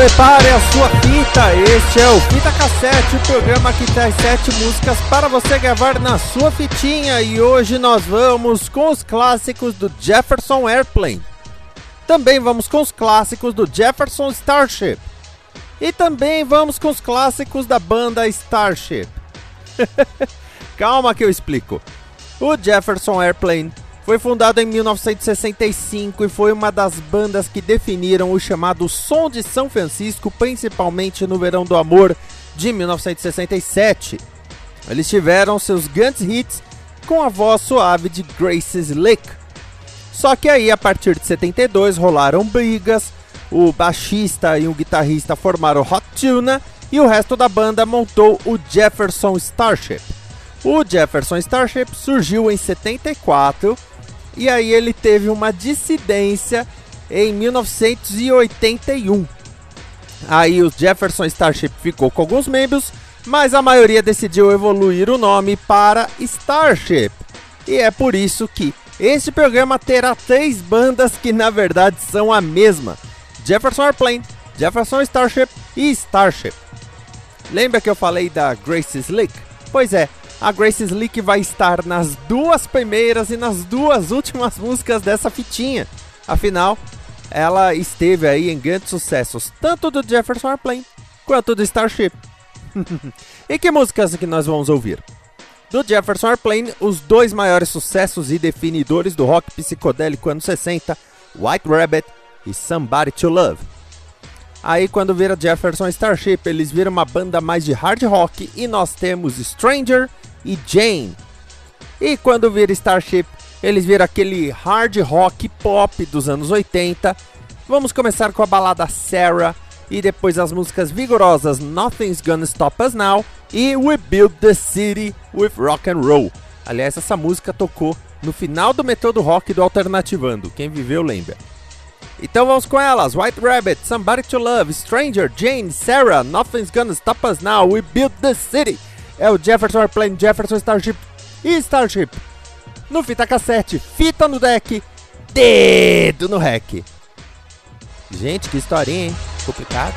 Prepare a sua fita, este é o Fita Cassete, o programa que traz sete músicas para você gravar na sua fitinha e hoje nós vamos com os clássicos do Jefferson Airplane. Também vamos com os clássicos do Jefferson Starship. E também vamos com os clássicos da banda Starship. Calma que eu explico. O Jefferson Airplane foi fundado em 1965 e foi uma das bandas que definiram o chamado som de São Francisco, principalmente no Verão do Amor de 1967. Eles tiveram seus grandes hits com a voz suave de Grace Slick. Só que aí, a partir de 72, rolaram brigas, o baixista e o guitarrista formaram Hot Tuna e o resto da banda montou o Jefferson Starship. O Jefferson Starship surgiu em 74 e aí ele teve uma dissidência em 1981. Aí o Jefferson Starship ficou com alguns membros, mas a maioria decidiu evoluir o nome para Starship. E é por isso que este programa terá três bandas que na verdade são a mesma: Jefferson Airplane, Jefferson Starship e Starship. Lembra que eu falei da Grace Slick? Pois é, a Grace Slick vai estar nas duas primeiras e nas duas últimas músicas dessa fitinha. Afinal, ela esteve aí em grandes sucessos, tanto do Jefferson Airplane quanto do Starship. e que músicas que nós vamos ouvir? Do Jefferson Airplane, os dois maiores sucessos e definidores do rock psicodélico anos 60, White Rabbit e Somebody to Love. Aí quando vira Jefferson Starship, eles viram uma banda mais de hard rock e nós temos Stranger e Jane. E quando vira Starship, eles viram aquele hard rock pop dos anos 80. Vamos começar com a balada Sarah e depois as músicas vigorosas Nothing's Gonna Stop Us Now e We Build the City with Rock and Roll. Aliás, essa música tocou no final do Metrô do Rock do Alternativando. Quem viveu lembra. Então vamos com elas: White Rabbit, Somebody to Love, Stranger, Jane, Sarah, Nothing's Gonna Stop Us Now, We Build the City é o Jefferson Airplane, Jefferson Starship e Starship. No fita cassete, fita no deck, dedo no rec. Gente, que historinha, hein? Complicado.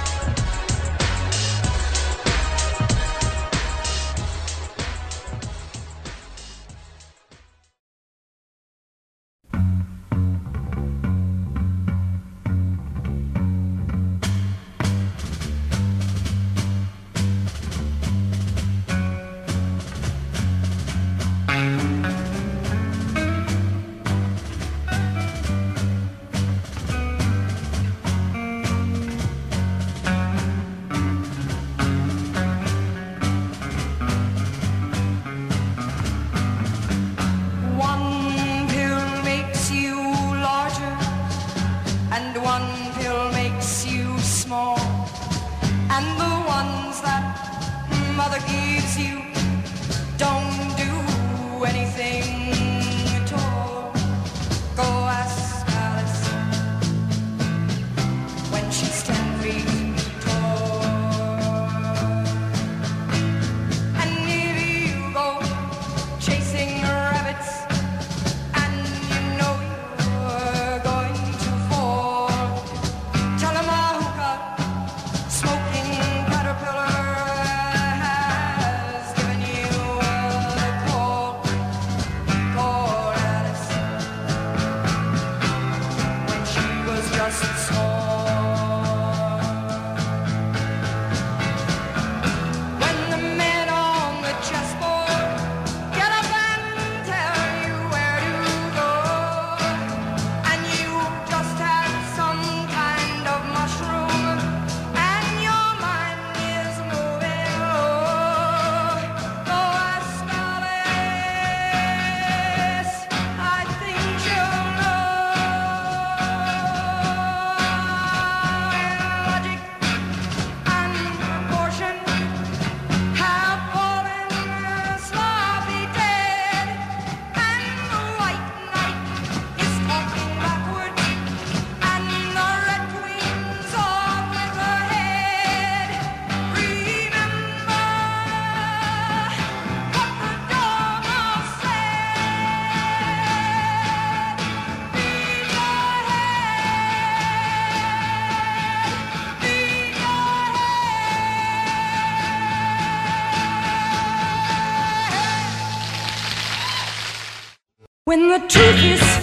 and the ones that mother gives you don't do anything truth is